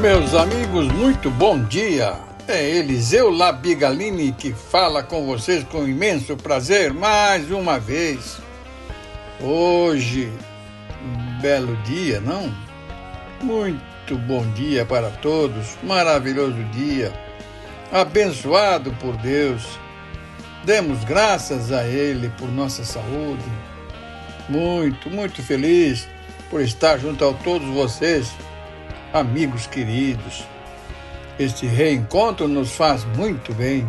Meus amigos, muito bom dia. É Eliseu Labigalini que fala com vocês com imenso prazer mais uma vez. Hoje, um belo dia, não? Muito bom dia para todos, maravilhoso dia, abençoado por Deus. Demos graças a Ele por nossa saúde. Muito, muito feliz por estar junto a todos vocês amigos queridos. Este reencontro nos faz muito bem.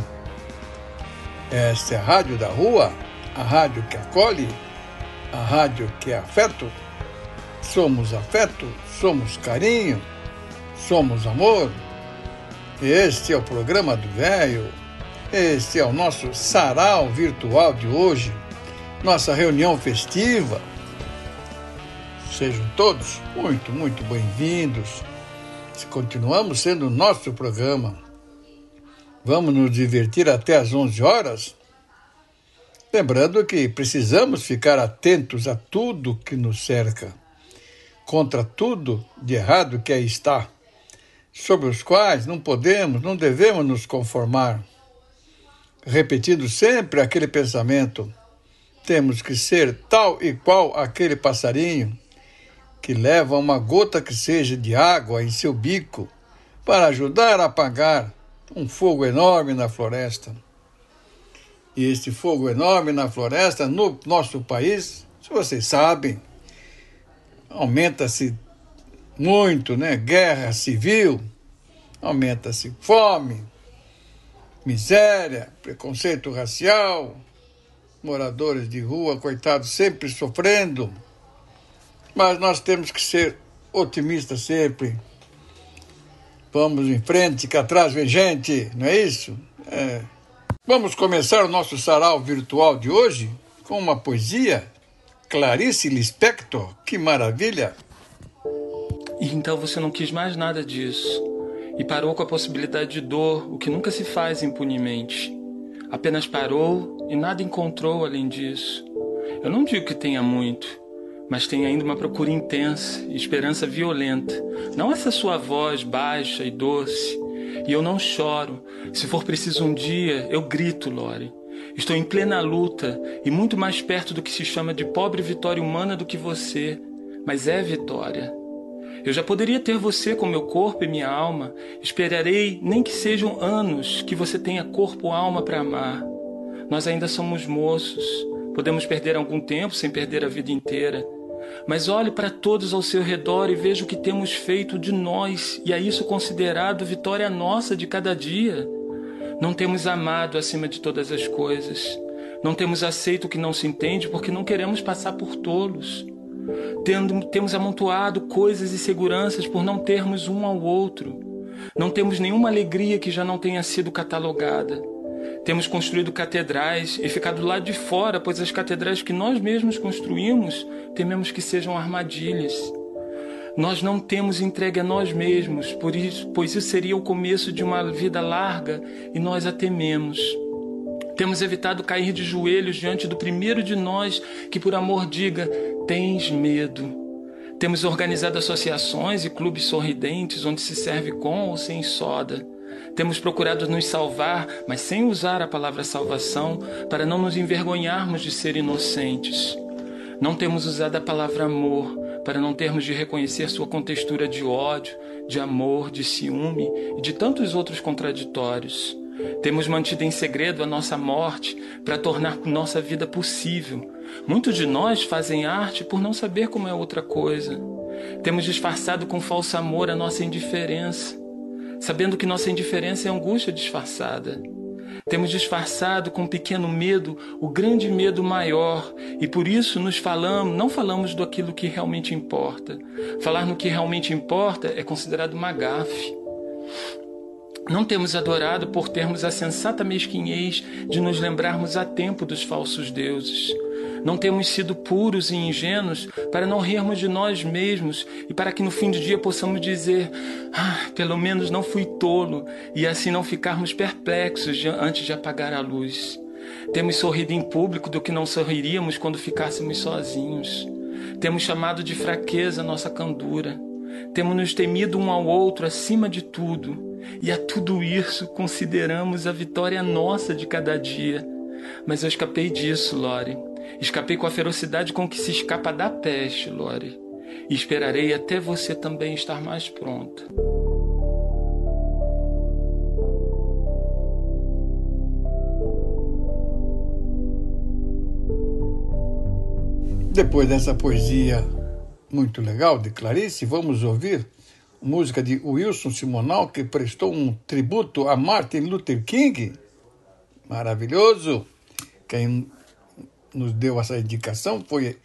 Esta é a Rádio da Rua, a rádio que acolhe, a rádio que é afeto. Somos afeto, somos carinho, somos amor. Este é o programa do Velho. Este é o nosso sarau virtual de hoje, nossa reunião festiva. Sejam todos muito, muito bem-vindos continuamos sendo o nosso programa. Vamos nos divertir até às 11 horas? Lembrando que precisamos ficar atentos a tudo que nos cerca, contra tudo de errado que aí está, sobre os quais não podemos, não devemos nos conformar. Repetindo sempre aquele pensamento: temos que ser tal e qual aquele passarinho que leva uma gota que seja de água em seu bico para ajudar a apagar um fogo enorme na floresta. E este fogo enorme na floresta, no nosso país, se vocês sabem, aumenta-se muito, né? Guerra civil, aumenta-se fome, miséria, preconceito racial, moradores de rua, coitados, sempre sofrendo mas nós temos que ser otimistas sempre. Vamos em frente, que atrás vem gente, não é isso? É. Vamos começar o nosso sarau virtual de hoje com uma poesia. Clarice Lispector, que maravilha! E então você não quis mais nada disso e parou com a possibilidade de dor, o que nunca se faz impunemente. Apenas parou e nada encontrou além disso. Eu não digo que tenha muito, mas tem ainda uma procura intensa e esperança violenta. Não essa sua voz baixa e doce. E eu não choro. Se for preciso um dia, eu grito, Lore. Estou em plena luta e muito mais perto do que se chama de pobre vitória humana do que você, mas é vitória. Eu já poderia ter você com meu corpo e minha alma. Esperarei, nem que sejam anos, que você tenha corpo e alma para amar. Nós ainda somos moços. Podemos perder algum tempo sem perder a vida inteira. Mas olhe para todos ao seu redor e veja o que temos feito de nós, e a isso considerado vitória nossa de cada dia. Não temos amado acima de todas as coisas. Não temos aceito o que não se entende porque não queremos passar por tolos. Tendo, temos amontoado coisas e seguranças por não termos um ao outro. Não temos nenhuma alegria que já não tenha sido catalogada. Temos construído catedrais e ficado lá de fora, pois as catedrais que nós mesmos construímos tememos que sejam armadilhas. Nós não temos entregue a nós mesmos, por isso, pois isso seria o começo de uma vida larga e nós a tememos. Temos evitado cair de joelhos diante do primeiro de nós que, por amor, diga: tens medo. Temos organizado associações e clubes sorridentes onde se serve com ou sem soda. Temos procurado nos salvar, mas sem usar a palavra salvação, para não nos envergonharmos de ser inocentes. Não temos usado a palavra amor, para não termos de reconhecer sua contextura de ódio, de amor, de ciúme e de tantos outros contraditórios. Temos mantido em segredo a nossa morte para tornar nossa vida possível. Muitos de nós fazem arte por não saber como é outra coisa. Temos disfarçado com falso amor a nossa indiferença sabendo que nossa indiferença é angústia disfarçada. Temos disfarçado com um pequeno medo o grande medo maior e por isso nos falamos, não falamos do aquilo que realmente importa. Falar no que realmente importa é considerado uma gafe. Não temos adorado por termos a sensata mesquinhez de nos lembrarmos a tempo dos falsos deuses. Não temos sido puros e ingênuos para não rirmos de nós mesmos e para que no fim do dia possamos dizer: Ah, pelo menos não fui tolo, e assim não ficarmos perplexos antes de apagar a luz. Temos sorrido em público do que não sorriríamos quando ficássemos sozinhos. Temos chamado de fraqueza nossa candura. Temos nos temido um ao outro acima de tudo. E a tudo isso consideramos a vitória nossa de cada dia. Mas eu escapei disso, Lore. Escapei com a ferocidade com que se escapa da peste, Lore. E esperarei até você também estar mais pronta. Depois dessa poesia muito legal de Clarice, vamos ouvir música de Wilson Simonal, que prestou um tributo a Martin Luther King. Maravilhoso! Quem nos deu essa indicação foi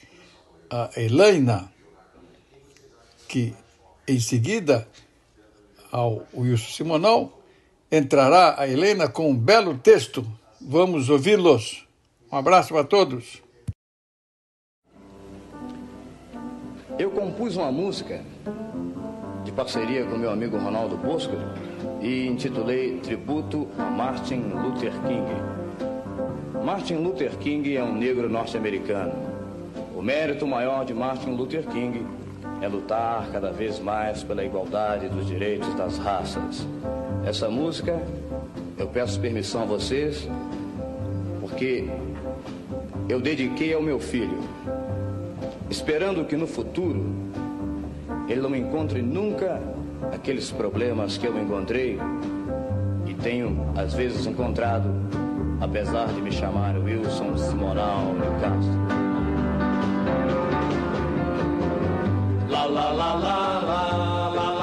a Helena, que em seguida, ao Wilson Simonal, entrará a Helena com um belo texto. Vamos ouvi-los. Um abraço a todos. Eu compus uma música de parceria com meu amigo Ronaldo Bosco e intitulei Tributo a Martin Luther King. Martin Luther King é um negro norte-americano. O mérito maior de Martin Luther King é lutar cada vez mais pela igualdade dos direitos das raças. Essa música, eu peço permissão a vocês, porque eu dediquei ao meu filho, esperando que no futuro ele não encontre nunca aqueles problemas que eu encontrei e tenho às vezes encontrado apesar de me chamar Wilson Simonal de Castro. La la la la la la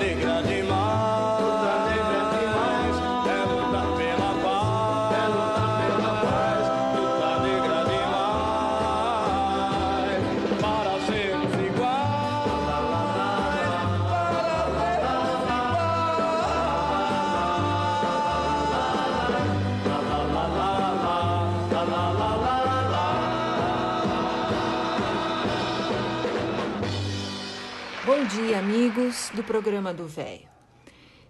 alegra, alegra. Programa do Véio.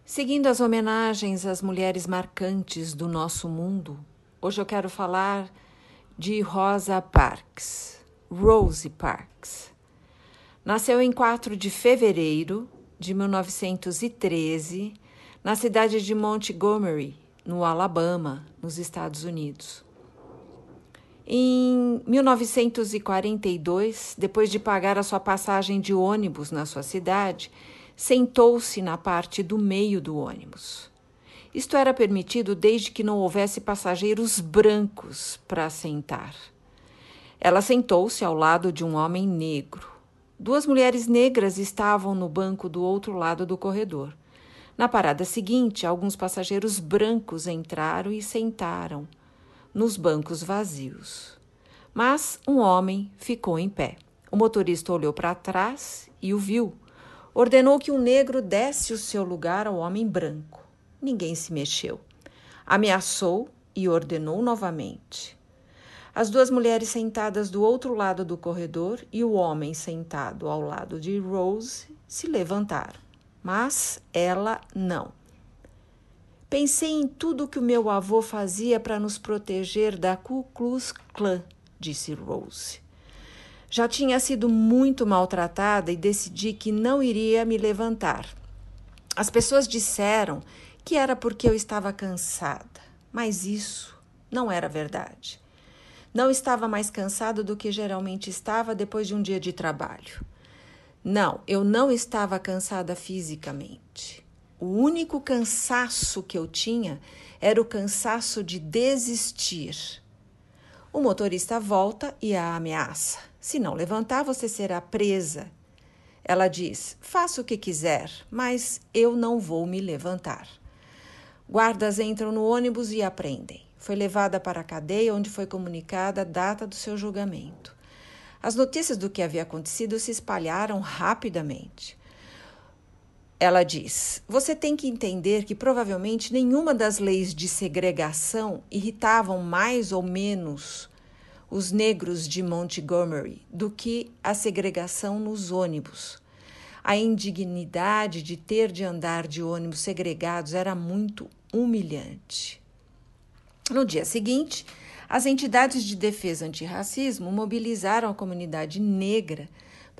Seguindo as homenagens às mulheres marcantes do nosso mundo, hoje eu quero falar de Rosa Parks, Rose Parks. Nasceu em 4 de fevereiro de 1913, na cidade de Montgomery, no Alabama, nos Estados Unidos. Em 1942, depois de pagar a sua passagem de ônibus na sua cidade, sentou-se na parte do meio do ônibus. Isto era permitido desde que não houvesse passageiros brancos para sentar. Ela sentou-se ao lado de um homem negro. Duas mulheres negras estavam no banco do outro lado do corredor. Na parada seguinte, alguns passageiros brancos entraram e sentaram nos bancos vazios. Mas um homem ficou em pé. O motorista olhou para trás e o viu. Ordenou que um negro desse o seu lugar ao homem branco. Ninguém se mexeu. Ameaçou e ordenou novamente. As duas mulheres sentadas do outro lado do corredor e o homem sentado ao lado de Rose se levantaram, mas ela não. Pensei em tudo que o meu avô fazia para nos proteger da Ku Klux Klan, disse Rose. Já tinha sido muito maltratada e decidi que não iria me levantar. As pessoas disseram que era porque eu estava cansada, mas isso não era verdade. Não estava mais cansada do que geralmente estava depois de um dia de trabalho. Não, eu não estava cansada fisicamente. O único cansaço que eu tinha era o cansaço de desistir. O motorista volta e a ameaça: se não levantar, você será presa. Ela diz: faça o que quiser, mas eu não vou me levantar. Guardas entram no ônibus e a prendem. Foi levada para a cadeia, onde foi comunicada a data do seu julgamento. As notícias do que havia acontecido se espalharam rapidamente. Ela diz: Você tem que entender que provavelmente nenhuma das leis de segregação irritavam mais ou menos os negros de Montgomery do que a segregação nos ônibus. A indignidade de ter de andar de ônibus segregados era muito humilhante. No dia seguinte, as entidades de defesa antirracismo mobilizaram a comunidade negra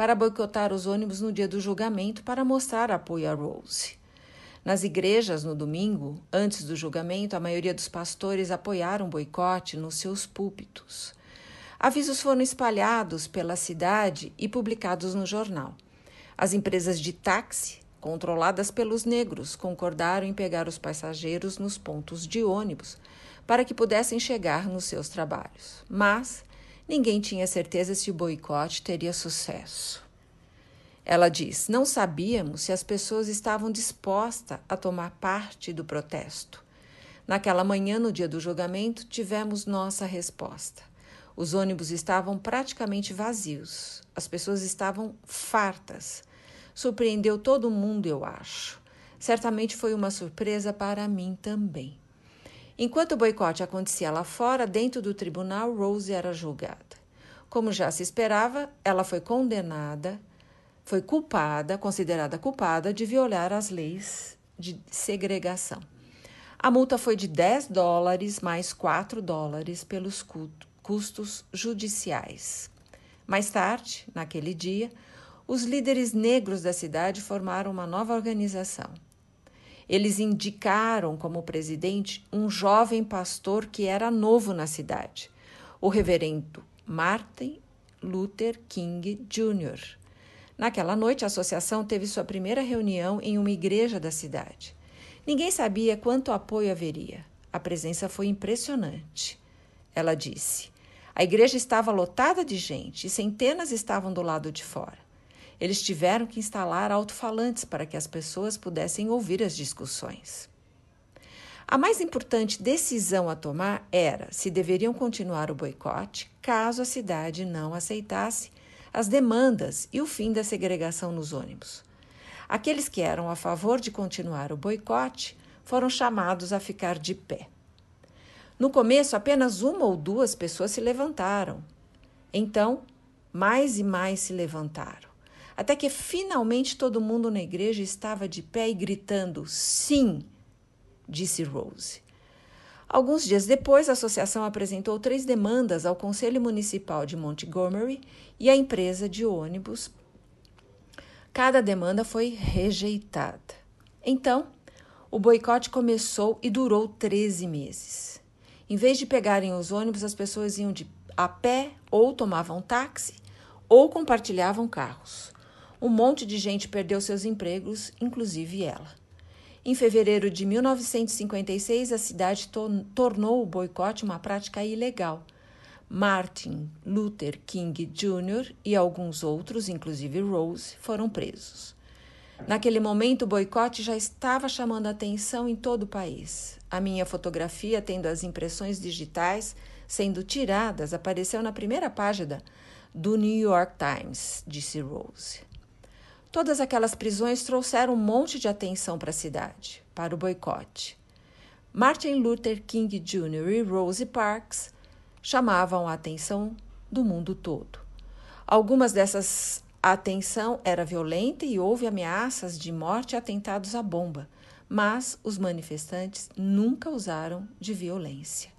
para boicotar os ônibus no dia do julgamento para mostrar apoio a Rose. Nas igrejas, no domingo, antes do julgamento, a maioria dos pastores apoiaram o boicote nos seus púlpitos. Avisos foram espalhados pela cidade e publicados no jornal. As empresas de táxi, controladas pelos negros, concordaram em pegar os passageiros nos pontos de ônibus para que pudessem chegar nos seus trabalhos. Mas ninguém tinha certeza se o boicote teria sucesso. Ela diz: Não sabíamos se as pessoas estavam dispostas a tomar parte do protesto. Naquela manhã, no dia do julgamento, tivemos nossa resposta. Os ônibus estavam praticamente vazios. As pessoas estavam fartas. Surpreendeu todo mundo, eu acho. Certamente foi uma surpresa para mim também. Enquanto o boicote acontecia lá fora, dentro do tribunal, Rose era julgada. Como já se esperava, ela foi condenada, foi culpada, considerada culpada de violar as leis de segregação. A multa foi de 10 dólares mais 4 dólares pelos custos judiciais. Mais tarde, naquele dia, os líderes negros da cidade formaram uma nova organização. Eles indicaram como presidente um jovem pastor que era novo na cidade, o reverendo Martin Luther King Jr. Naquela noite, a associação teve sua primeira reunião em uma igreja da cidade. Ninguém sabia quanto apoio haveria. A presença foi impressionante. Ela disse: a igreja estava lotada de gente e centenas estavam do lado de fora. Eles tiveram que instalar alto-falantes para que as pessoas pudessem ouvir as discussões. A mais importante decisão a tomar era se deveriam continuar o boicote caso a cidade não aceitasse as demandas e o fim da segregação nos ônibus. Aqueles que eram a favor de continuar o boicote foram chamados a ficar de pé. No começo, apenas uma ou duas pessoas se levantaram. Então, mais e mais se levantaram. Até que finalmente todo mundo na igreja estava de pé e gritando: Sim, disse Rose. Alguns dias depois, a associação apresentou três demandas ao Conselho Municipal de Montgomery e à empresa de ônibus. Cada demanda foi rejeitada. Então, o boicote começou e durou 13 meses. Em vez de pegarem os ônibus, as pessoas iam de a pé ou tomavam táxi ou compartilhavam carros. Um monte de gente perdeu seus empregos, inclusive ela. Em fevereiro de 1956, a cidade to tornou o boicote uma prática ilegal. Martin Luther King Jr. e alguns outros, inclusive Rose, foram presos. Naquele momento, o boicote já estava chamando a atenção em todo o país. A minha fotografia, tendo as impressões digitais sendo tiradas, apareceu na primeira página do New York Times, disse Rose. Todas aquelas prisões trouxeram um monte de atenção para a cidade, para o boicote. Martin Luther King Jr. e Rosa Parks chamavam a atenção do mundo todo. Algumas dessas atenção era violenta e houve ameaças de morte e atentados à bomba, mas os manifestantes nunca usaram de violência.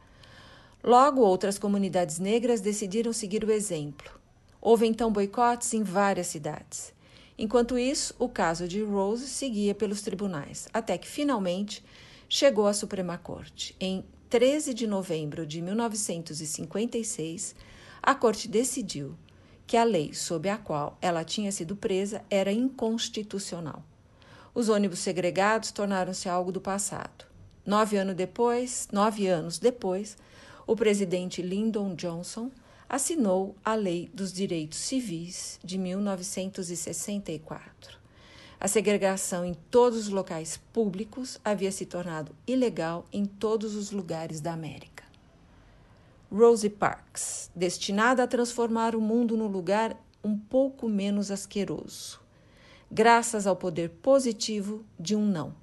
Logo, outras comunidades negras decidiram seguir o exemplo. Houve então boicotes em várias cidades. Enquanto isso, o caso de Rose seguia pelos tribunais, até que finalmente chegou à Suprema Corte. Em 13 de novembro de 1956, a Corte decidiu que a lei sob a qual ela tinha sido presa era inconstitucional. Os ônibus segregados tornaram-se algo do passado. Nove anos depois, nove anos depois, o presidente Lyndon Johnson assinou a Lei dos Direitos Civis de 1964. A segregação em todos os locais públicos havia se tornado ilegal em todos os lugares da América. Rosie Parks, destinada a transformar o mundo num lugar um pouco menos asqueroso, graças ao poder positivo de um não.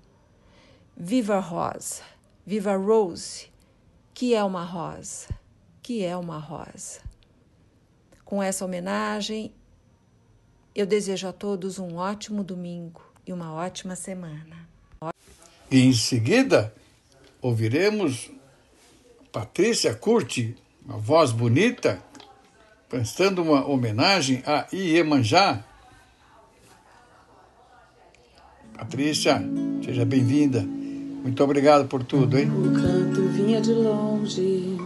Viva Rosa, viva Rose, que é uma rosa, que é uma rosa. Com essa homenagem, eu desejo a todos um ótimo domingo e uma ótima semana. E em seguida, ouviremos Patrícia Curti, uma voz bonita, prestando uma homenagem a Iemanjá. Patrícia, seja bem-vinda. Muito obrigado por tudo, hein? O canto vinha de longe,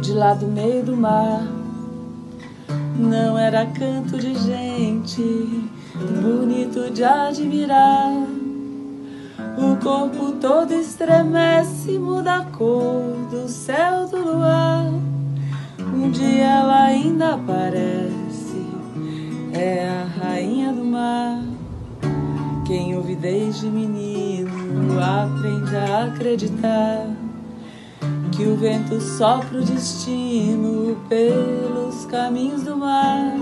de lá do meio do mar não era canto de gente, bonito de admirar. O corpo todo estremece, muda a cor do céu do luar. Um dia ela ainda aparece, é a rainha do mar. Quem ouve desde menino aprende a acreditar que o vento sopra o destino pelos caminhos do mar.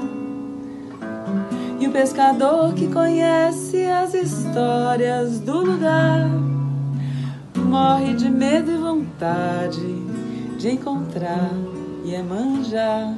E o pescador que conhece as histórias do lugar morre de medo e vontade de encontrar Iemanjá.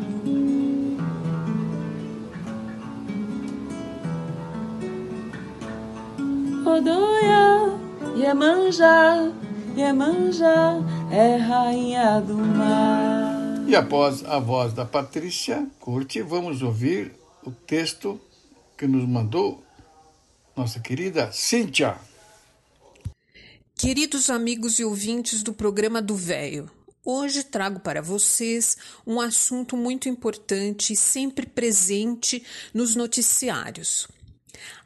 Odoia, Iemanjá, Iemanjá é rainha do mar. E após a voz da Patrícia Curti, vamos ouvir o texto que nos mandou nossa querida Cíntia. Queridos amigos e ouvintes do programa do Véio, hoje trago para vocês um assunto muito importante e sempre presente nos noticiários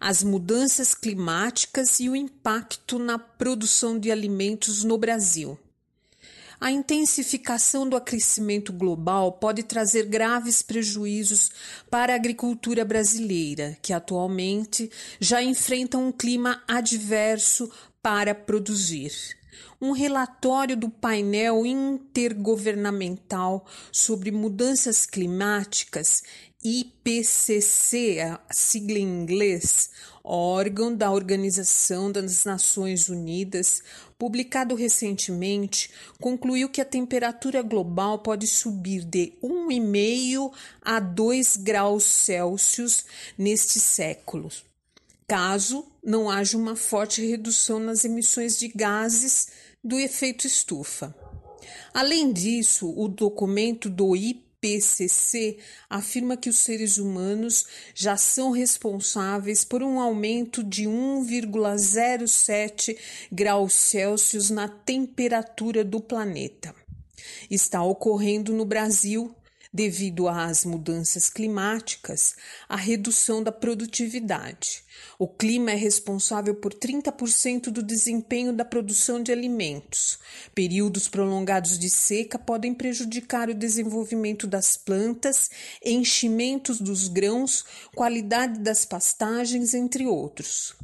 as mudanças climáticas e o impacto na produção de alimentos no Brasil. A intensificação do aquecimento global pode trazer graves prejuízos para a agricultura brasileira, que atualmente já enfrenta um clima adverso para produzir. um relatório do painel intergovernamental sobre mudanças climáticas IPCC, a sigla em inglês, órgão da Organização das Nações Unidas, publicado recentemente, concluiu que a temperatura global pode subir de 1,5 a 2 graus Celsius neste século, caso não haja uma forte redução nas emissões de gases do efeito estufa. Além disso, o documento do IPCC IPCC afirma que os seres humanos já são responsáveis por um aumento de 1,07 graus Celsius na temperatura do planeta. Está ocorrendo no Brasil, devido às mudanças climáticas, a redução da produtividade. O clima é responsável por 30% do desempenho da produção de alimentos. Períodos prolongados de seca podem prejudicar o desenvolvimento das plantas, enchimentos dos grãos, qualidade das pastagens, entre outros.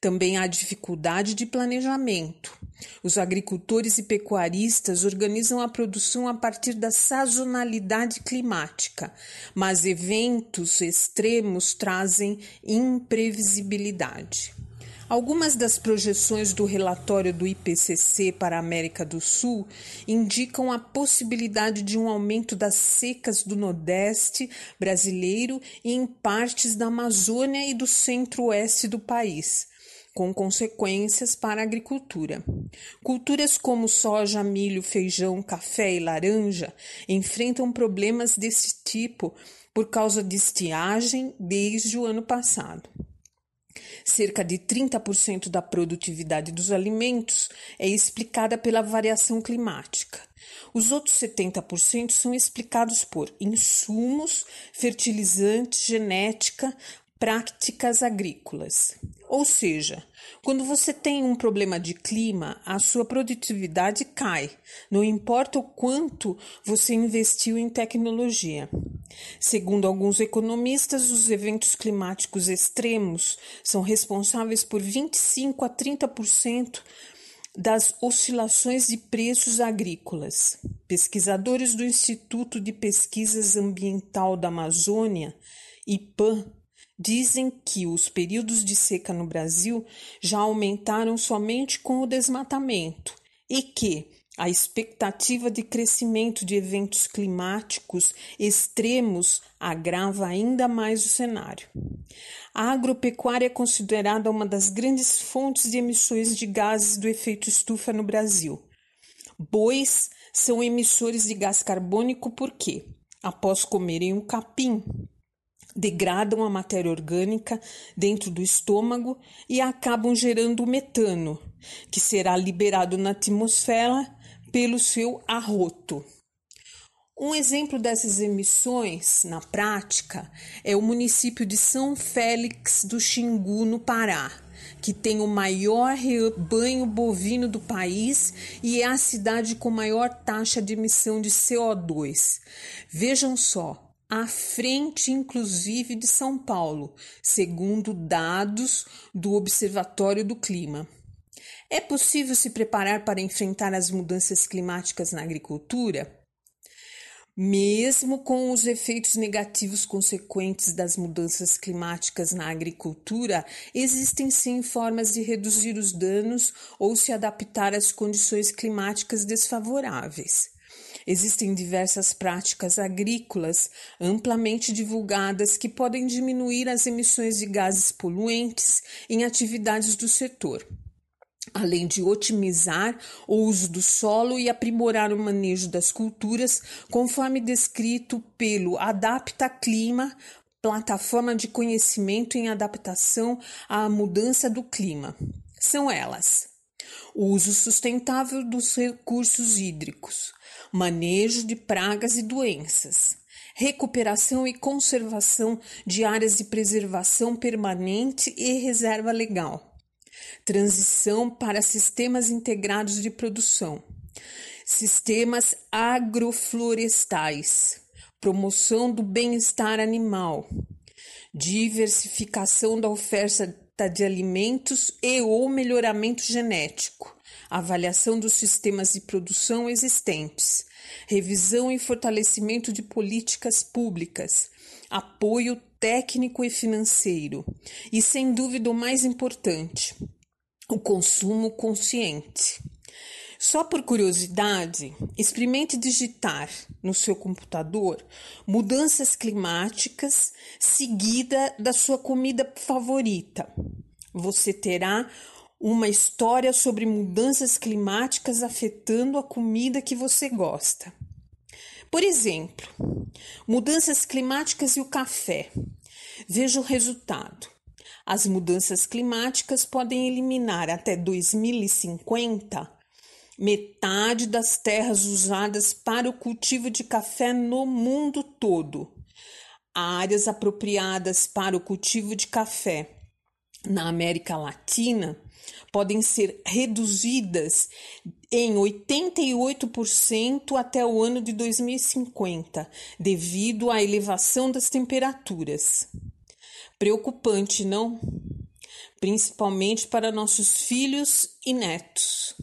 Também há dificuldade de planejamento. Os agricultores e pecuaristas organizam a produção a partir da sazonalidade climática, mas eventos extremos trazem imprevisibilidade. Algumas das projeções do relatório do IPCC para a América do Sul indicam a possibilidade de um aumento das secas do Nordeste brasileiro e em partes da Amazônia e do centro-oeste do país com consequências para a agricultura. Culturas como soja, milho, feijão, café e laranja enfrentam problemas desse tipo por causa de estiagem desde o ano passado. Cerca de 30% da produtividade dos alimentos é explicada pela variação climática. Os outros 70% são explicados por insumos, fertilizantes, genética, práticas agrícolas. Ou seja, quando você tem um problema de clima, a sua produtividade cai, não importa o quanto você investiu em tecnologia. Segundo alguns economistas, os eventos climáticos extremos são responsáveis por 25 a 30% das oscilações de preços agrícolas. Pesquisadores do Instituto de Pesquisas Ambiental da Amazônia, IPAM, Dizem que os períodos de seca no Brasil já aumentaram somente com o desmatamento e que a expectativa de crescimento de eventos climáticos extremos agrava ainda mais o cenário. A agropecuária é considerada uma das grandes fontes de emissões de gases do efeito estufa no Brasil. Bois são emissores de gás carbônico porque, após comerem o capim, degradam a matéria orgânica dentro do estômago e acabam gerando metano, que será liberado na atmosfera pelo seu arroto. Um exemplo dessas emissões na prática é o município de São Félix do Xingu, no Pará, que tem o maior rebanho bovino do país e é a cidade com maior taxa de emissão de CO2. Vejam só, à frente, inclusive, de São Paulo, segundo dados do Observatório do Clima. É possível se preparar para enfrentar as mudanças climáticas na agricultura? Mesmo com os efeitos negativos consequentes das mudanças climáticas na agricultura, existem sim formas de reduzir os danos ou se adaptar às condições climáticas desfavoráveis. Existem diversas práticas agrícolas amplamente divulgadas que podem diminuir as emissões de gases poluentes em atividades do setor além de otimizar o uso do solo e aprimorar o manejo das culturas, conforme descrito pelo Adapta Clima, plataforma de conhecimento em adaptação à mudança do clima. São elas: o uso sustentável dos recursos hídricos, manejo de pragas e doenças, recuperação e conservação de áreas de preservação permanente e reserva legal, transição para sistemas integrados de produção, sistemas agroflorestais, promoção do bem-estar animal, diversificação da oferta, de alimentos e ou melhoramento genético, avaliação dos sistemas de produção existentes, revisão e fortalecimento de políticas públicas, apoio técnico e financeiro e, sem dúvida, o mais importante, o consumo consciente. Só por curiosidade, experimente digitar no seu computador mudanças climáticas seguida da sua comida favorita. Você terá uma história sobre mudanças climáticas afetando a comida que você gosta. Por exemplo, mudanças climáticas e o café. Veja o resultado. As mudanças climáticas podem eliminar até 2050 metade das terras usadas para o cultivo de café no mundo todo. Áreas apropriadas para o cultivo de café na América Latina podem ser reduzidas em 88% até o ano de 2050, devido à elevação das temperaturas. Preocupante, não? Principalmente para nossos filhos e netos.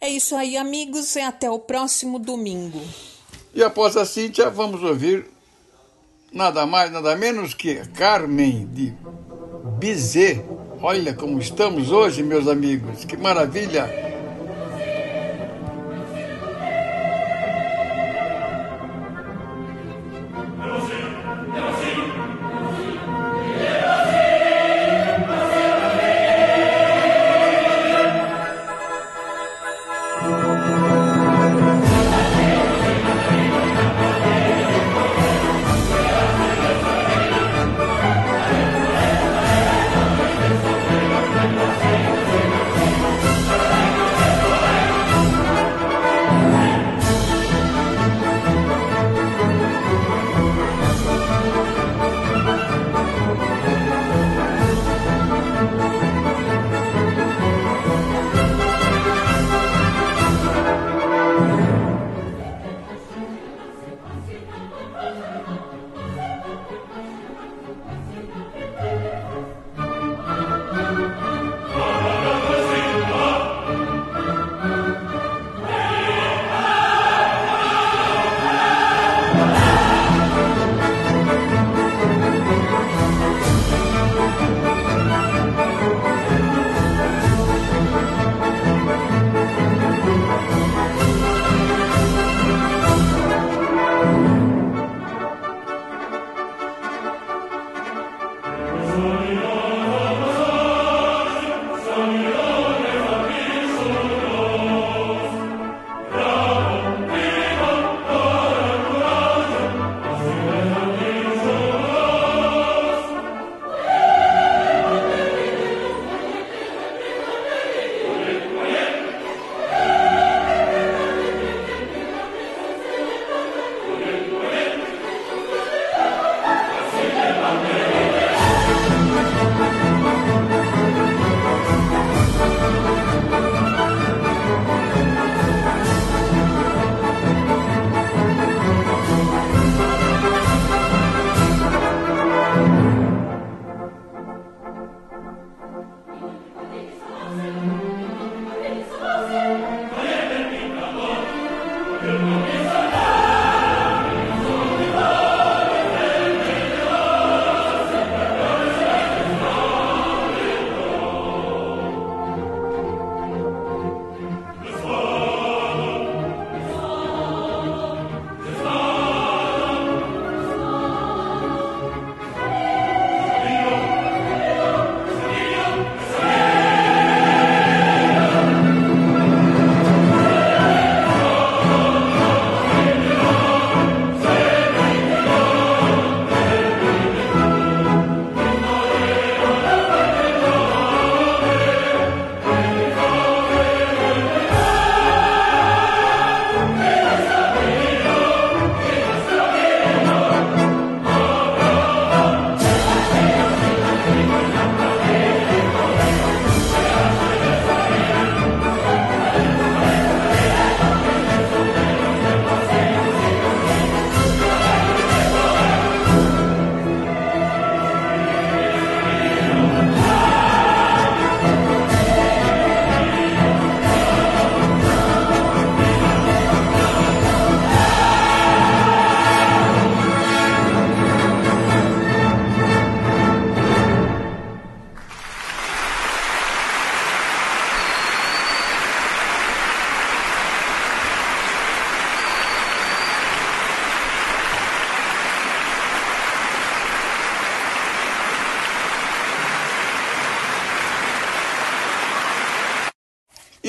É isso aí, amigos, e até o próximo domingo. E após a Cíntia, vamos ouvir nada mais, nada menos que Carmen de Bizet. Olha como estamos hoje, meus amigos, que maravilha!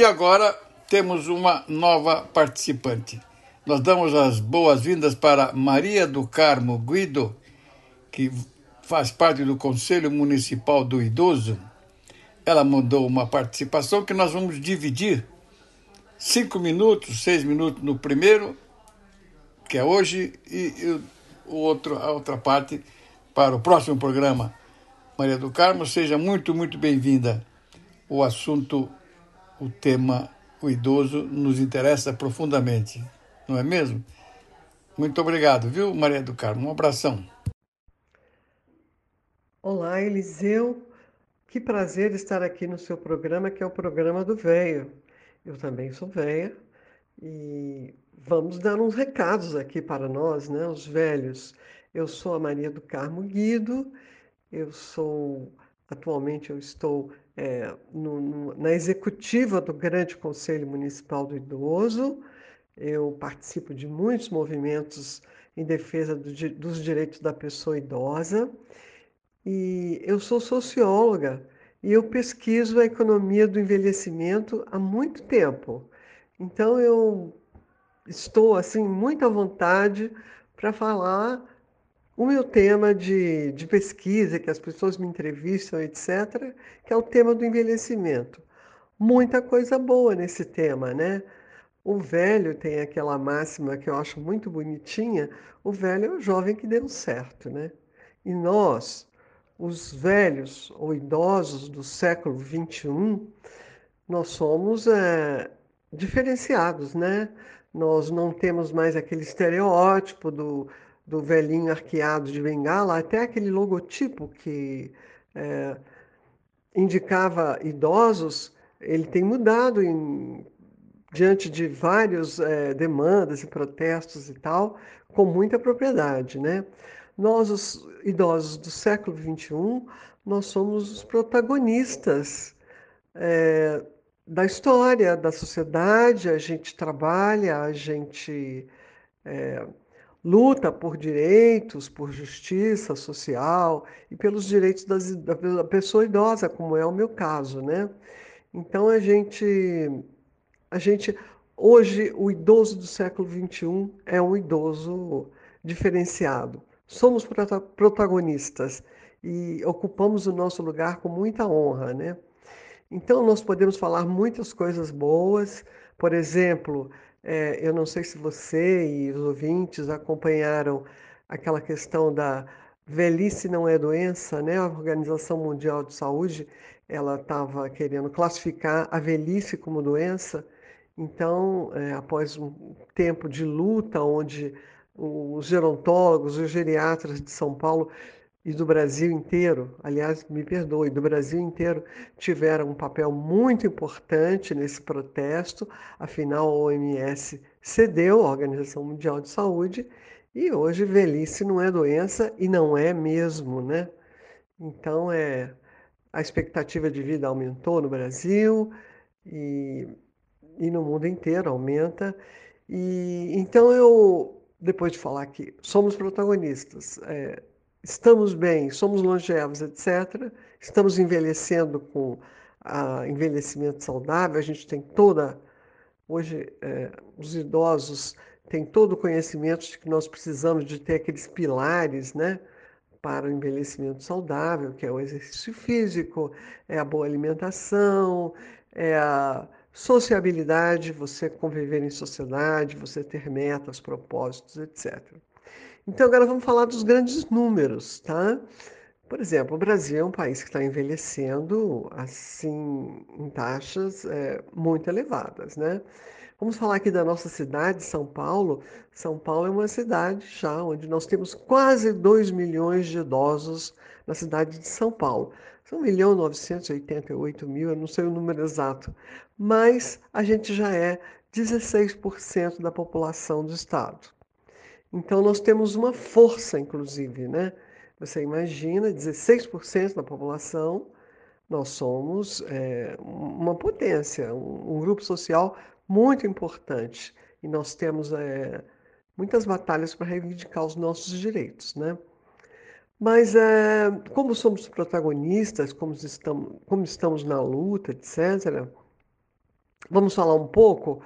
E agora temos uma nova participante. Nós damos as boas-vindas para Maria do Carmo Guido, que faz parte do Conselho Municipal do Idoso. Ela mandou uma participação que nós vamos dividir cinco minutos, seis minutos no primeiro, que é hoje, e, o outro, a outra parte para o próximo programa. Maria do Carmo, seja muito, muito bem-vinda. O assunto, o tema, o idoso nos interessa profundamente não é mesmo? Muito obrigado, viu, Maria do Carmo? Um abração. Olá, Eliseu. Que prazer estar aqui no seu programa, que é o programa do Velho. Eu também sou velha e vamos dar uns recados aqui para nós, né, os velhos. Eu sou a Maria do Carmo Guido, eu sou, atualmente eu estou é, no, no, na executiva do Grande Conselho Municipal do Idoso, eu participo de muitos movimentos em defesa do, dos direitos da pessoa idosa e eu sou socióloga e eu pesquiso a economia do envelhecimento há muito tempo. Então eu estou assim muito à vontade para falar o meu tema de, de pesquisa, que as pessoas me entrevistam, etc., que é o tema do envelhecimento. Muita coisa boa nesse tema, né? O velho tem aquela máxima que eu acho muito bonitinha: o velho é o jovem que deu certo, né? E nós, os velhos ou idosos do século XXI, nós somos é, diferenciados, né? Nós não temos mais aquele estereótipo do, do velhinho arqueado de bengala, até aquele logotipo que é, indicava idosos, ele tem mudado em diante de várias é, demandas e protestos e tal, com muita propriedade, né? Nós, os idosos do século XXI, nós somos os protagonistas é, da história, da sociedade, a gente trabalha, a gente é, luta por direitos, por justiça social e pelos direitos das, da pessoa idosa, como é o meu caso, né? Então a gente a gente, hoje, o idoso do século XXI é um idoso diferenciado. Somos protagonistas e ocupamos o nosso lugar com muita honra, né? Então, nós podemos falar muitas coisas boas. Por exemplo, é, eu não sei se você e os ouvintes acompanharam aquela questão da velhice não é doença, né? A Organização Mundial de Saúde ela estava querendo classificar a velhice como doença então, é, após um tempo de luta, onde os gerontólogos, os geriatras de São Paulo e do Brasil inteiro, aliás, me perdoe, do Brasil inteiro, tiveram um papel muito importante nesse protesto, afinal a OMS cedeu, a Organização Mundial de Saúde, e hoje velhice não é doença e não é mesmo, né? Então é a expectativa de vida aumentou no Brasil e e no mundo inteiro aumenta. E então eu, depois de falar que somos protagonistas, é, estamos bem, somos longevos, etc., estamos envelhecendo com a envelhecimento saudável, a gente tem toda. Hoje, é, os idosos têm todo o conhecimento de que nós precisamos de ter aqueles pilares, né? Para o envelhecimento saudável, que é o exercício físico, é a boa alimentação, é a Sociabilidade, você conviver em sociedade, você ter metas, propósitos, etc. Então, agora vamos falar dos grandes números, tá? Por exemplo, o Brasil é um país que está envelhecendo assim em taxas é, muito elevadas, né? Vamos falar aqui da nossa cidade, São Paulo. São Paulo é uma cidade já onde nós temos quase 2 milhões de idosos na cidade de São Paulo. São 1 milhão 988 mil, eu não sei o número exato, mas a gente já é 16% da população do estado. Então nós temos uma força, inclusive, né? Você imagina, 16% da população, nós somos é, uma potência, um, um, grupo social muito importante. E nós temos é, muitas batalhas para reivindicar os nossos direitos, né? Mas é, como somos protagonistas, como estamos, como estamos na luta, etc., vamos falar um pouco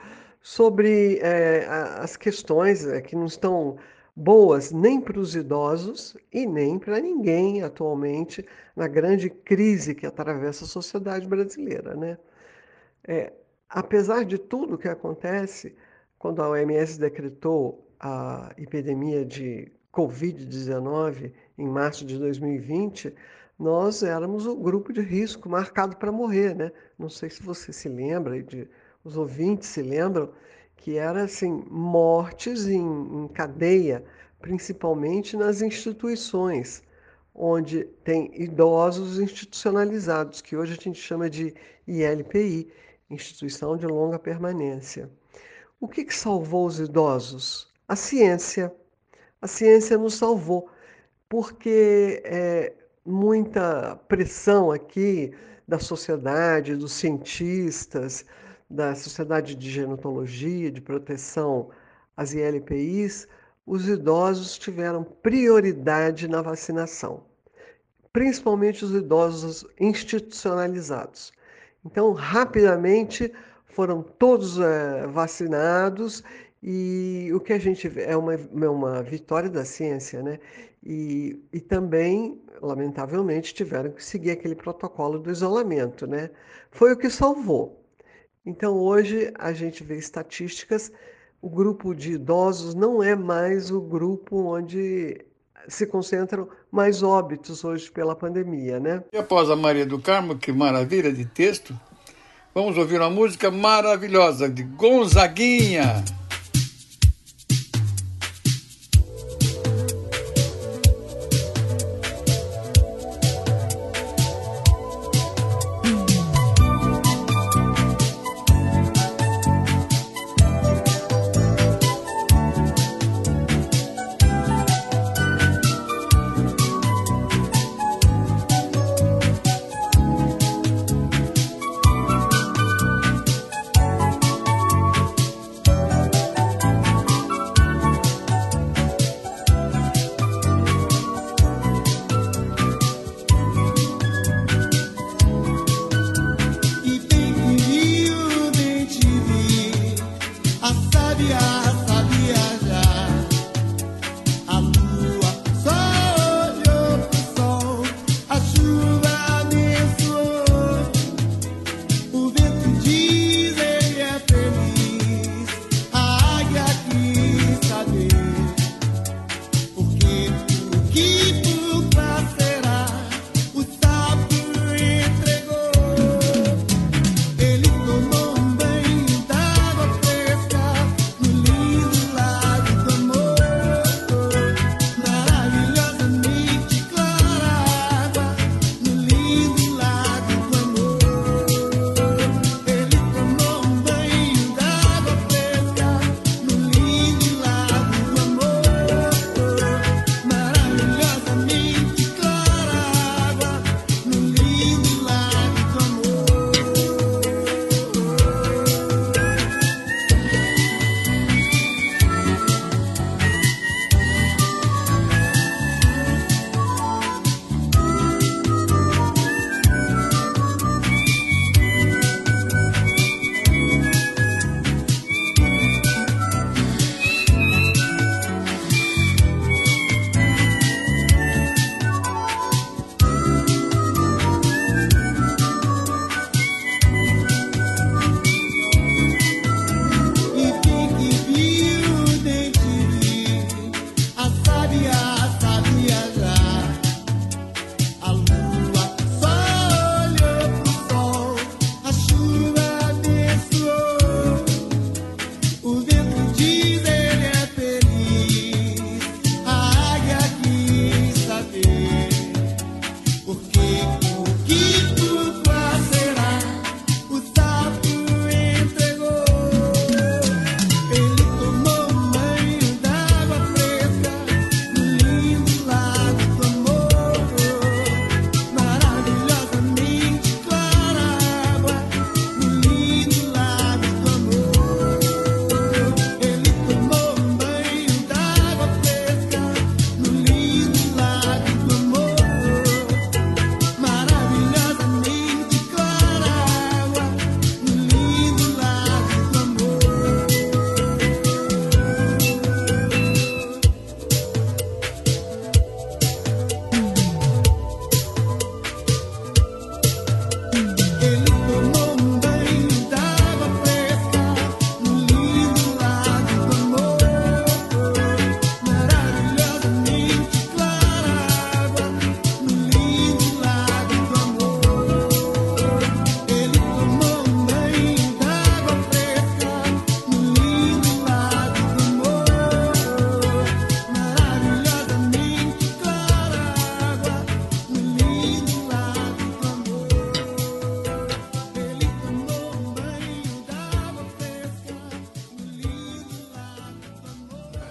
sobre é, as questões é, que não estão boas nem para os idosos e nem para ninguém atualmente na grande crise que atravessa a sociedade brasileira. Né? É, apesar de tudo que acontece, quando a OMS decretou a epidemia de Covid-19 em março de 2020, nós éramos o grupo de risco marcado para morrer, né? Não sei se você se lembra, de, os ouvintes se lembram, que era assim, mortes em, em cadeia, principalmente nas instituições, onde tem idosos institucionalizados, que hoje a gente chama de ILPI, Instituição de Longa Permanência. O que, que salvou os idosos? A ciência. A ciência nos salvou, porque é, muita pressão aqui da sociedade, dos cientistas, da Sociedade de Genotologia, de Proteção às ILPIs, os idosos tiveram prioridade na vacinação, principalmente os idosos institucionalizados. Então, rapidamente foram todos é, vacinados e o que a gente vê é uma, é uma vitória da ciência, né? E, e também, lamentavelmente, tiveram que seguir aquele protocolo do isolamento, né? Foi o que salvou. Então, hoje, a gente vê estatísticas, o grupo de idosos não é mais o grupo onde se concentram mais óbitos hoje pela pandemia, né? E após a Maria do Carmo, que maravilha de texto, vamos ouvir uma música maravilhosa de Gonzaguinha.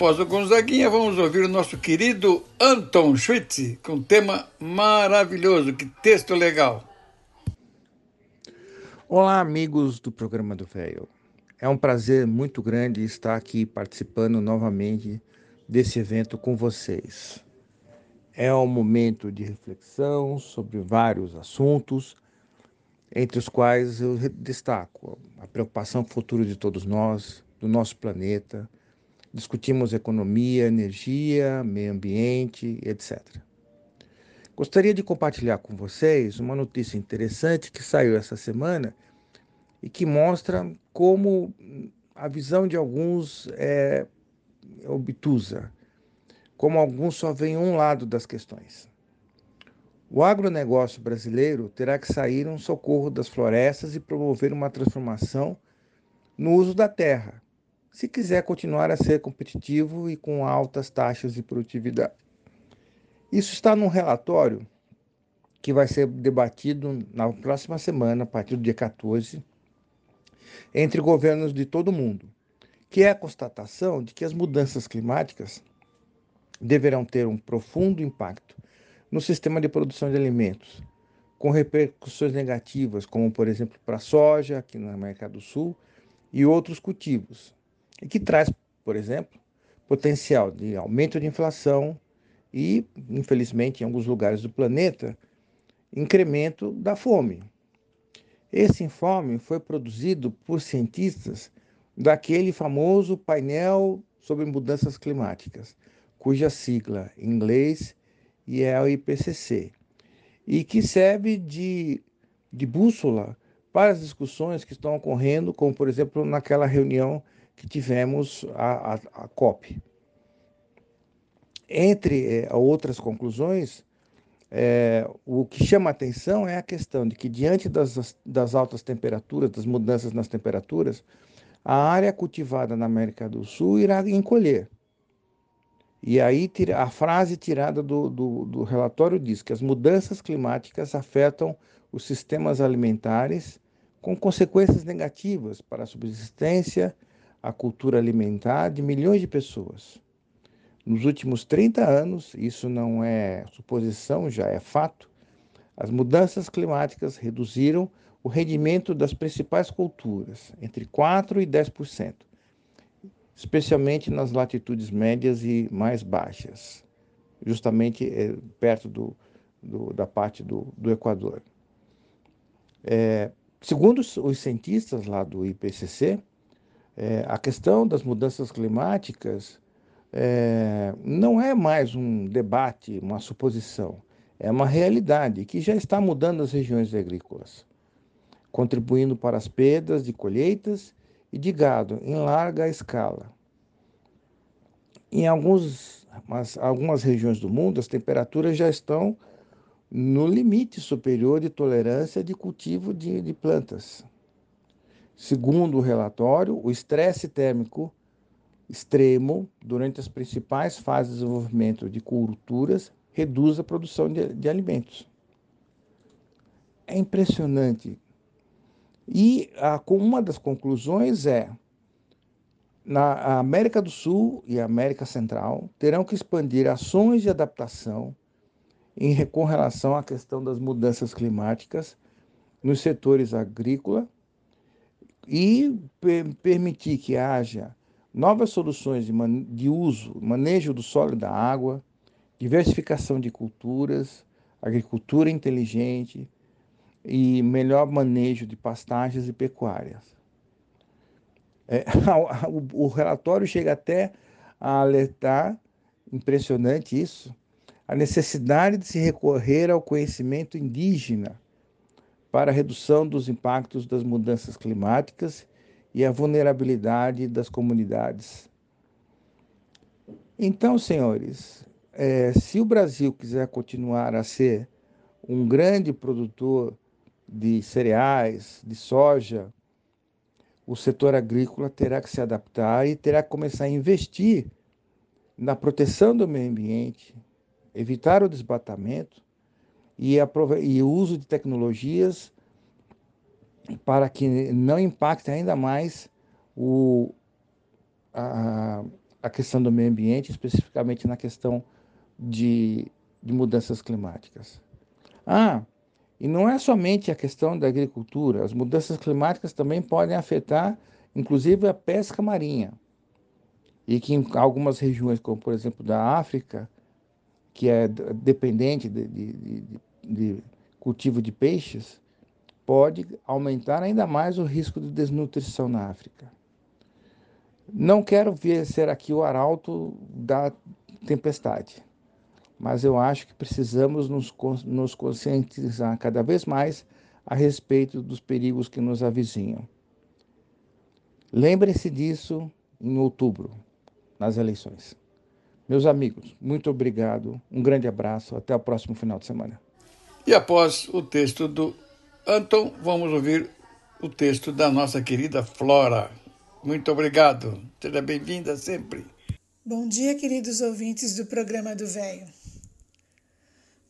Após o Gonzaguinha, vamos ouvir o nosso querido Anton Schwitz com um tema maravilhoso. Que texto legal! Olá, amigos do programa do Velho. É um prazer muito grande estar aqui participando novamente desse evento com vocês. É um momento de reflexão sobre vários assuntos, entre os quais eu destaco a preocupação com o futuro de todos nós, do nosso planeta. Discutimos economia, energia, meio ambiente, etc. Gostaria de compartilhar com vocês uma notícia interessante que saiu essa semana e que mostra como a visão de alguns é obtusa como alguns só veem um lado das questões. O agronegócio brasileiro terá que sair um socorro das florestas e promover uma transformação no uso da terra, se quiser continuar a ser competitivo e com altas taxas de produtividade. Isso está num relatório que vai ser debatido na próxima semana, a partir do dia 14, entre governos de todo o mundo, que é a constatação de que as mudanças climáticas deverão ter um profundo impacto no sistema de produção de alimentos, com repercussões negativas, como por exemplo para a soja, aqui na América do Sul, e outros cultivos, e que traz, por exemplo, potencial de aumento de inflação e, infelizmente, em alguns lugares do planeta, incremento da fome. Esse informe foi produzido por cientistas daquele famoso painel sobre mudanças climáticas, cuja sigla em inglês é o IPCC, e que serve de, de bússola para as discussões que estão ocorrendo, como por exemplo naquela reunião que tivemos a, a, a COP. Entre é, outras conclusões, é, o que chama atenção é a questão de que, diante das, das altas temperaturas, das mudanças nas temperaturas, a área cultivada na América do Sul irá encolher. E aí a frase tirada do, do, do relatório diz que as mudanças climáticas afetam os sistemas alimentares com consequências negativas para a subsistência, a cultura alimentar de milhões de pessoas. Nos últimos 30 anos, isso não é suposição, já é fato, as mudanças climáticas reduziram o rendimento das principais culturas entre 4 e 10%, especialmente nas latitudes médias e mais baixas, justamente é, perto do, do, da parte do, do Equador. É, segundo os cientistas lá do IPCC, é, a questão das mudanças climáticas é, não é mais um debate, uma suposição, é uma realidade que já está mudando as regiões agrícolas, contribuindo para as perdas de colheitas e de gado em larga escala. Em alguns, mas, algumas regiões do mundo, as temperaturas já estão no limite superior de tolerância de cultivo de, de plantas. Segundo o relatório, o estresse térmico extremo durante as principais fases de desenvolvimento de culturas reduz a produção de, de alimentos. É impressionante e a, uma das conclusões é na América do Sul e América Central terão que expandir ações de adaptação em, com relação à questão das mudanças climáticas nos setores agrícola e per, permitir que haja novas soluções de, de uso, manejo do solo e da água, diversificação de culturas, agricultura inteligente, e melhor manejo de pastagens e pecuárias. É, o, o relatório chega até a alertar, impressionante isso, a necessidade de se recorrer ao conhecimento indígena para a redução dos impactos das mudanças climáticas e a vulnerabilidade das comunidades. Então, senhores, é, se o Brasil quiser continuar a ser um grande produtor de cereais, de soja, o setor agrícola terá que se adaptar e terá que começar a investir na proteção do meio ambiente, evitar o desmatamento e, e o uso de tecnologias para que não impacte ainda mais o, a, a questão do meio ambiente, especificamente na questão de, de mudanças climáticas. Ah, e não é somente a questão da agricultura, as mudanças climáticas também podem afetar, inclusive, a pesca marinha. E que em algumas regiões, como por exemplo da África, que é dependente de, de, de, cultivo de peixes, pode aumentar ainda mais o risco de desnutrição na África. Não quero ver ser aqui o arauto da tempestade, mas eu acho que precisamos nos, nos conscientizar cada vez mais a respeito dos perigos que nos avizinham. Lembre-se disso em outubro, nas eleições. Meus amigos, muito obrigado, um grande abraço, até o próximo final de semana. E após o texto do Anton, vamos ouvir o texto da nossa querida Flora. Muito obrigado. Seja bem-vinda sempre. Bom dia, queridos ouvintes do programa do Velho.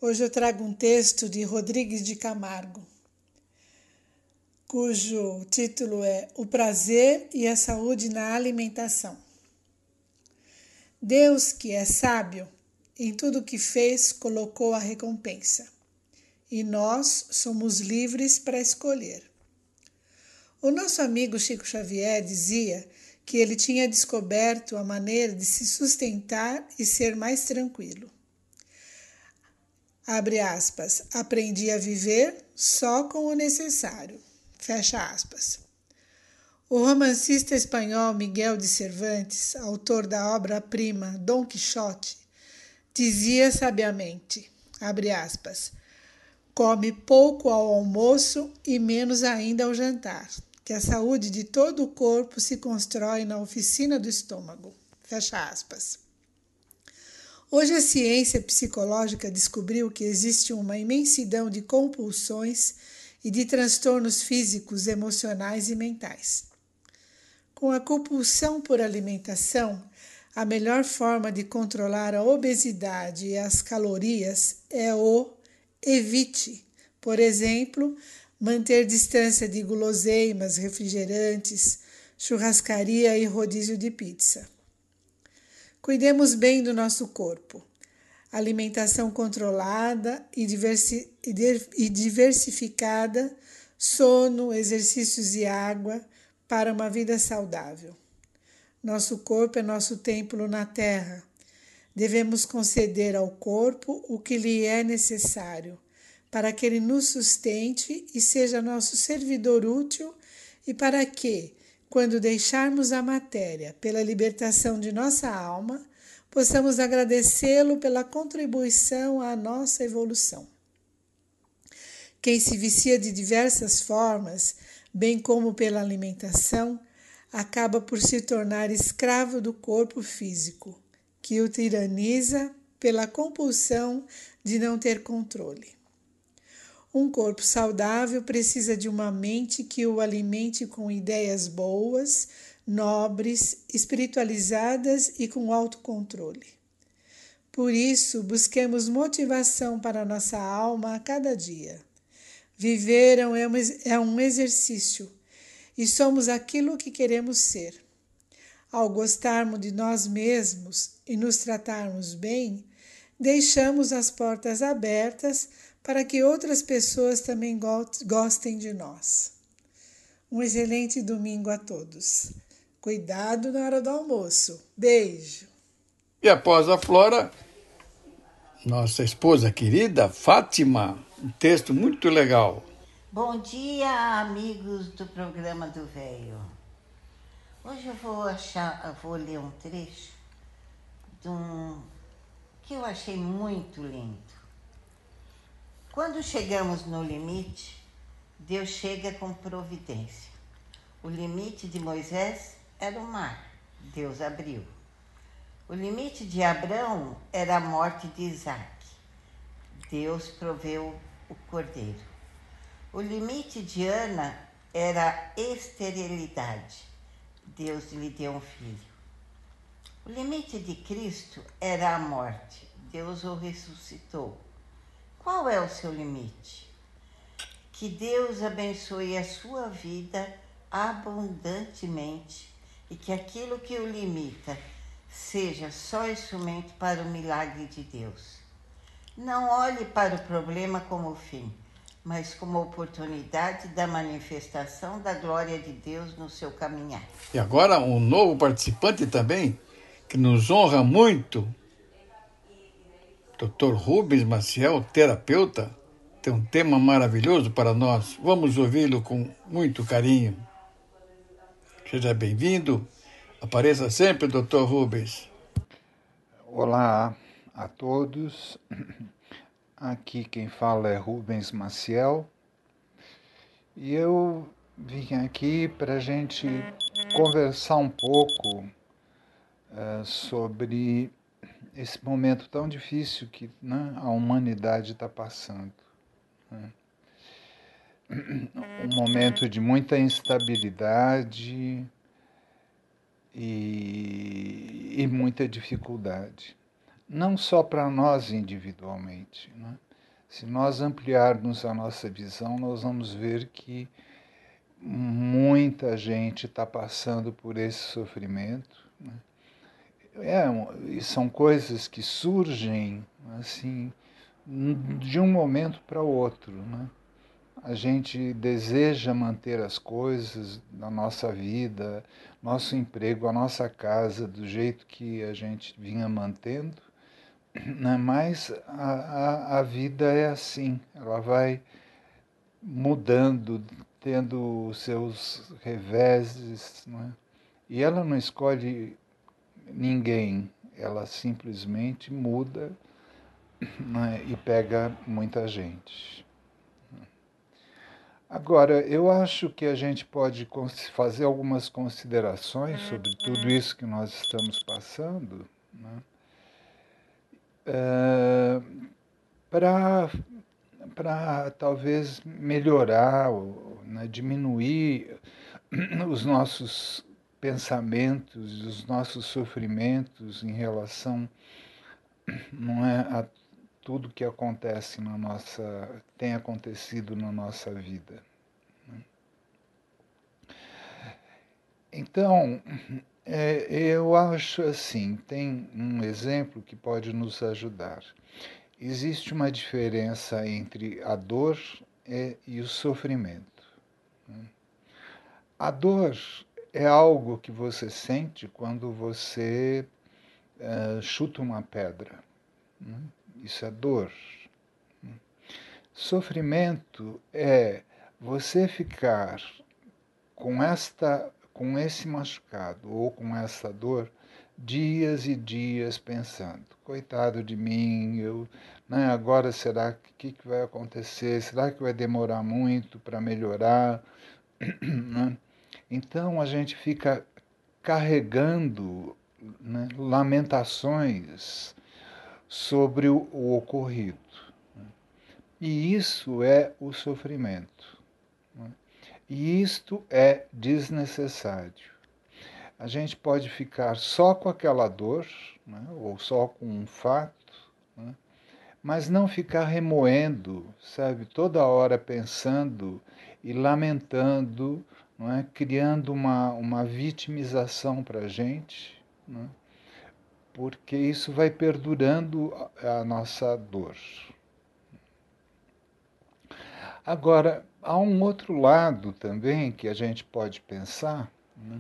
Hoje eu trago um texto de Rodrigues de Camargo, cujo título é O Prazer e a Saúde na Alimentação. Deus, que é sábio, em tudo que fez, colocou a recompensa, e nós somos livres para escolher. O nosso amigo Chico Xavier dizia que ele tinha descoberto a maneira de se sustentar e ser mais tranquilo. Abre aspas, aprendi a viver só com o necessário. Fecha aspas. O romancista espanhol Miguel de Cervantes, autor da obra-prima Dom Quixote, dizia sabiamente, abre aspas, come pouco ao almoço e menos ainda ao jantar que a saúde de todo o corpo se constrói na oficina do estômago. Fecha aspas. Hoje a ciência psicológica descobriu que existe uma imensidão de compulsões e de transtornos físicos, emocionais e mentais. Com a compulsão por alimentação, a melhor forma de controlar a obesidade e as calorias é o evite. Por exemplo, manter distância de guloseimas, refrigerantes, churrascaria e rodízio de pizza. Cuidemos bem do nosso corpo. Alimentação controlada e, diversi diversificada, sono, exercícios e água para uma vida saudável. Nosso corpo é nosso templo na terra. Devemos conceder ao corpo o que lhe é necessário para que Ele nos sustente e seja nosso servidor útil, e para que, quando deixarmos a matéria pela libertação de nossa alma, possamos agradecê-lo pela contribuição à nossa evolução. Quem se vicia de diversas formas, bem como pela alimentação, acaba por se tornar escravo do corpo físico, que o tiraniza pela compulsão de não ter controle. Um corpo saudável precisa de uma mente que o alimente com ideias boas, nobres, espiritualizadas e com autocontrole. Por isso, busquemos motivação para nossa alma a cada dia. Viver é um é exercício e somos aquilo que queremos ser. Ao gostarmos de nós mesmos e nos tratarmos bem, deixamos as portas abertas para que outras pessoas também gostem de nós. Um excelente domingo a todos. Cuidado na hora do almoço. Beijo. E após a Flora, nossa esposa querida Fátima, um texto muito legal. Bom dia, amigos do programa do Velho. Hoje eu vou achar, eu vou ler um trecho de um que eu achei muito lindo. Quando chegamos no limite, Deus chega com providência. O limite de Moisés era o mar, Deus abriu. O limite de Abraão era a morte de Isaac. Deus proveu o cordeiro. O limite de Ana era a esterilidade. Deus lhe deu um filho. O limite de Cristo era a morte. Deus o ressuscitou. Qual é o seu limite? Que Deus abençoe a sua vida abundantemente e que aquilo que o limita seja só instrumento para o milagre de Deus. Não olhe para o problema como o fim, mas como oportunidade da manifestação da glória de Deus no seu caminhar. E agora um novo participante também, que nos honra muito, Dr. Rubens Maciel, terapeuta, tem um tema maravilhoso para nós. Vamos ouvi-lo com muito carinho. Seja bem-vindo. Apareça sempre, Dr. Rubens. Olá a todos. Aqui quem fala é Rubens Maciel. E eu vim aqui para a gente conversar um pouco uh, sobre esse momento tão difícil que né, a humanidade está passando. Né? Um momento de muita instabilidade e, e muita dificuldade não só para nós individualmente. Né? Se nós ampliarmos a nossa visão, nós vamos ver que muita gente está passando por esse sofrimento. Né? É, são coisas que surgem assim de um momento para outro. Né? A gente deseja manter as coisas da nossa vida, nosso emprego, a nossa casa do jeito que a gente vinha mantendo? Mas a, a, a vida é assim, ela vai mudando, tendo os seus reveses, é? e ela não escolhe ninguém, ela simplesmente muda é? e pega muita gente. Agora, eu acho que a gente pode fazer algumas considerações sobre tudo isso que nós estamos passando. Né? Eh, para talvez melhorar, né, diminuir os nossos pensamentos, os nossos sofrimentos em relação não é a tudo que acontece na nossa tem acontecido na nossa vida. Né. Então, é, eu acho assim, tem um exemplo que pode nos ajudar. Existe uma diferença entre a dor e, e o sofrimento. Né? A dor é algo que você sente quando você uh, chuta uma pedra. Né? Isso é dor. Né? Sofrimento é você ficar com esta com esse machucado ou com essa dor dias e dias pensando: coitado de mim, eu, né, agora será que, que vai acontecer? Será que vai demorar muito para melhorar? né? Então a gente fica carregando né, lamentações sobre o, o ocorrido. Né? E isso é o sofrimento. E isto é desnecessário. A gente pode ficar só com aquela dor, né, ou só com um fato, né, mas não ficar remoendo, sabe, toda hora pensando e lamentando, não é, criando uma, uma vitimização para a gente, né, porque isso vai perdurando a nossa dor. Agora, há um outro lado também que a gente pode pensar, né?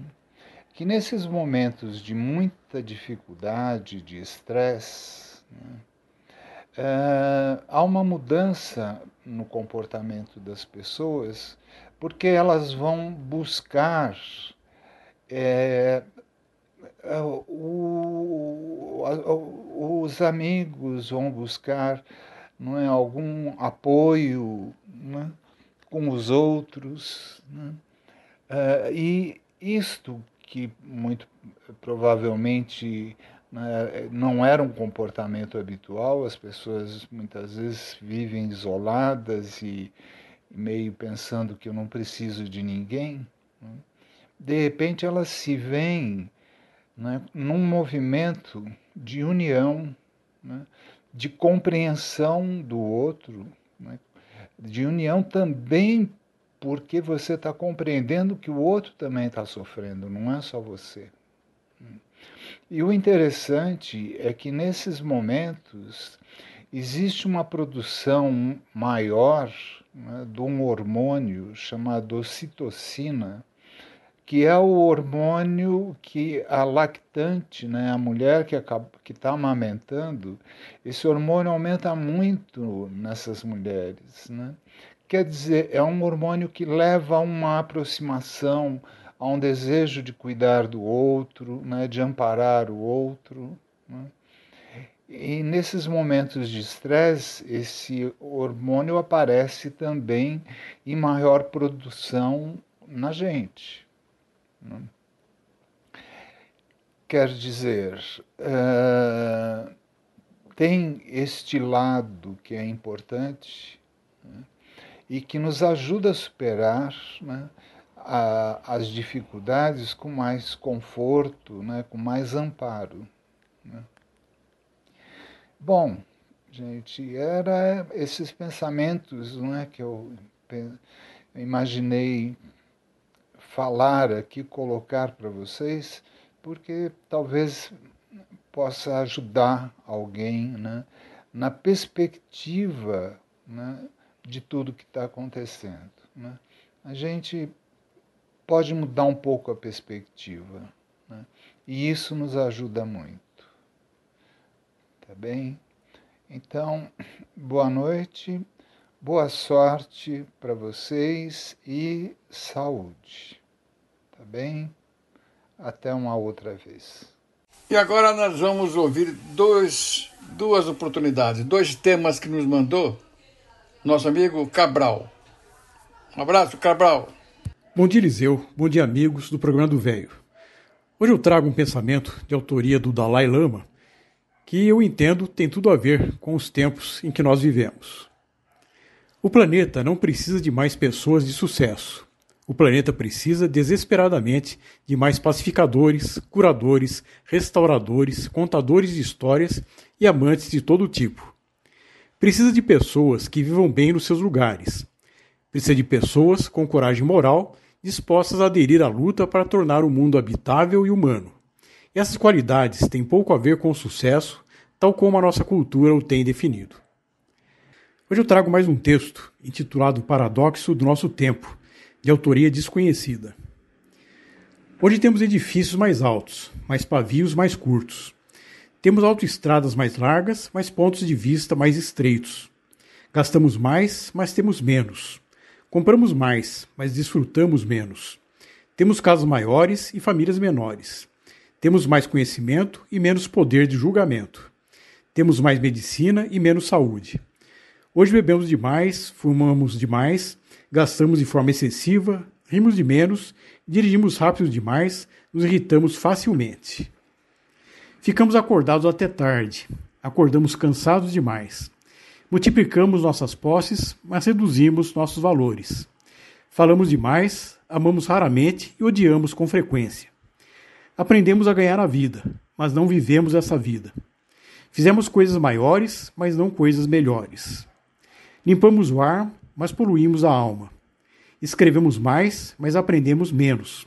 que nesses momentos de muita dificuldade, de estresse, né? é, há uma mudança no comportamento das pessoas, porque elas vão buscar é, o, os amigos vão buscar não é algum apoio não é? Com os outros. Né? Uh, e isto que muito provavelmente né, não era um comportamento habitual, as pessoas muitas vezes vivem isoladas e meio pensando que eu não preciso de ninguém. Né? De repente elas se veem né, num movimento de união, né, de compreensão do outro, né, de união também porque você está compreendendo que o outro também está sofrendo, não é só você. E o interessante é que nesses momentos existe uma produção maior né, de um hormônio chamado ocitocina, que é o hormônio que a lactante, né, a mulher que está amamentando, esse hormônio aumenta muito nessas mulheres. Né? Quer dizer, é um hormônio que leva a uma aproximação, a um desejo de cuidar do outro, né, de amparar o outro. Né? E nesses momentos de estresse, esse hormônio aparece também em maior produção na gente. Né? Quer dizer, uh, tem este lado que é importante né? e que nos ajuda a superar né, as dificuldades com mais conforto, né, com mais amparo. Né? Bom, gente, era esses pensamentos não é, que eu imaginei falar aqui, colocar para vocês, porque talvez possa ajudar alguém né, na perspectiva né, de tudo que está acontecendo. Né. A gente pode mudar um pouco a perspectiva né, e isso nos ajuda muito. Tá bem? Então, boa noite, boa sorte para vocês e saúde. Tá bem? Até uma outra vez. E agora nós vamos ouvir dois, duas oportunidades, dois temas que nos mandou nosso amigo Cabral. Um abraço, Cabral. Bom dia, Eliseu. Bom dia, amigos do programa do Velho. Hoje eu trago um pensamento de autoria do Dalai Lama que eu entendo tem tudo a ver com os tempos em que nós vivemos. O planeta não precisa de mais pessoas de sucesso. O planeta precisa desesperadamente de mais pacificadores, curadores, restauradores, contadores de histórias e amantes de todo tipo. Precisa de pessoas que vivam bem nos seus lugares. Precisa de pessoas com coragem moral dispostas a aderir à luta para tornar o mundo habitável e humano. Essas qualidades têm pouco a ver com o sucesso, tal como a nossa cultura o tem definido. Hoje eu trago mais um texto intitulado Paradoxo do Nosso Tempo, de autoria desconhecida. Hoje temos edifícios mais altos, mas pavios mais curtos. Temos autoestradas mais largas, mas pontos de vista mais estreitos. Gastamos mais, mas temos menos. Compramos mais, mas desfrutamos menos. Temos casas maiores e famílias menores. Temos mais conhecimento e menos poder de julgamento. Temos mais medicina e menos saúde. Hoje bebemos demais, fumamos demais, gastamos de forma excessiva, rimos de menos, dirigimos rápido demais, nos irritamos facilmente. Ficamos acordados até tarde, acordamos cansados demais. Multiplicamos nossas posses, mas reduzimos nossos valores. Falamos demais, amamos raramente e odiamos com frequência. Aprendemos a ganhar a vida, mas não vivemos essa vida. Fizemos coisas maiores, mas não coisas melhores. Limpamos o ar, mas poluímos a alma. Escrevemos mais, mas aprendemos menos.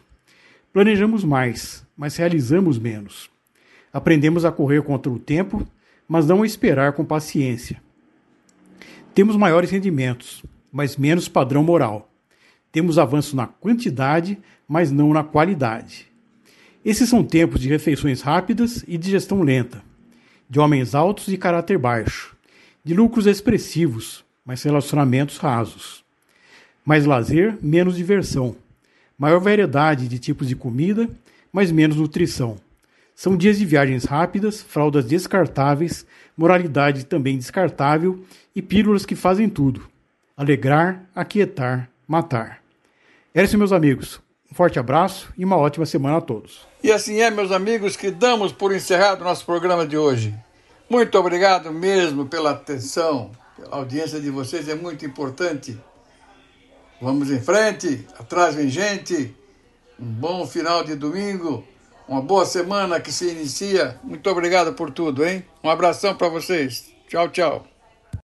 Planejamos mais, mas realizamos menos. Aprendemos a correr contra o tempo, mas não a esperar com paciência. Temos maiores rendimentos, mas menos padrão moral. Temos avanço na quantidade, mas não na qualidade. Esses são tempos de refeições rápidas e de gestão lenta, de homens altos de caráter baixo, de lucros expressivos, mas relacionamentos rasos. Mais lazer, menos diversão. Maior variedade de tipos de comida, mas menos nutrição. São dias de viagens rápidas, fraldas descartáveis, moralidade também descartável e pílulas que fazem tudo: alegrar, aquietar, matar. Era isso, meus amigos. Um forte abraço e uma ótima semana a todos. E assim é, meus amigos, que damos por encerrado o nosso programa de hoje. Muito obrigado mesmo pela atenção, pela audiência de vocês, é muito importante. Vamos em frente, atrás vem gente. Um bom final de domingo, uma boa semana que se inicia. Muito obrigado por tudo, hein? Um abração para vocês. Tchau, tchau.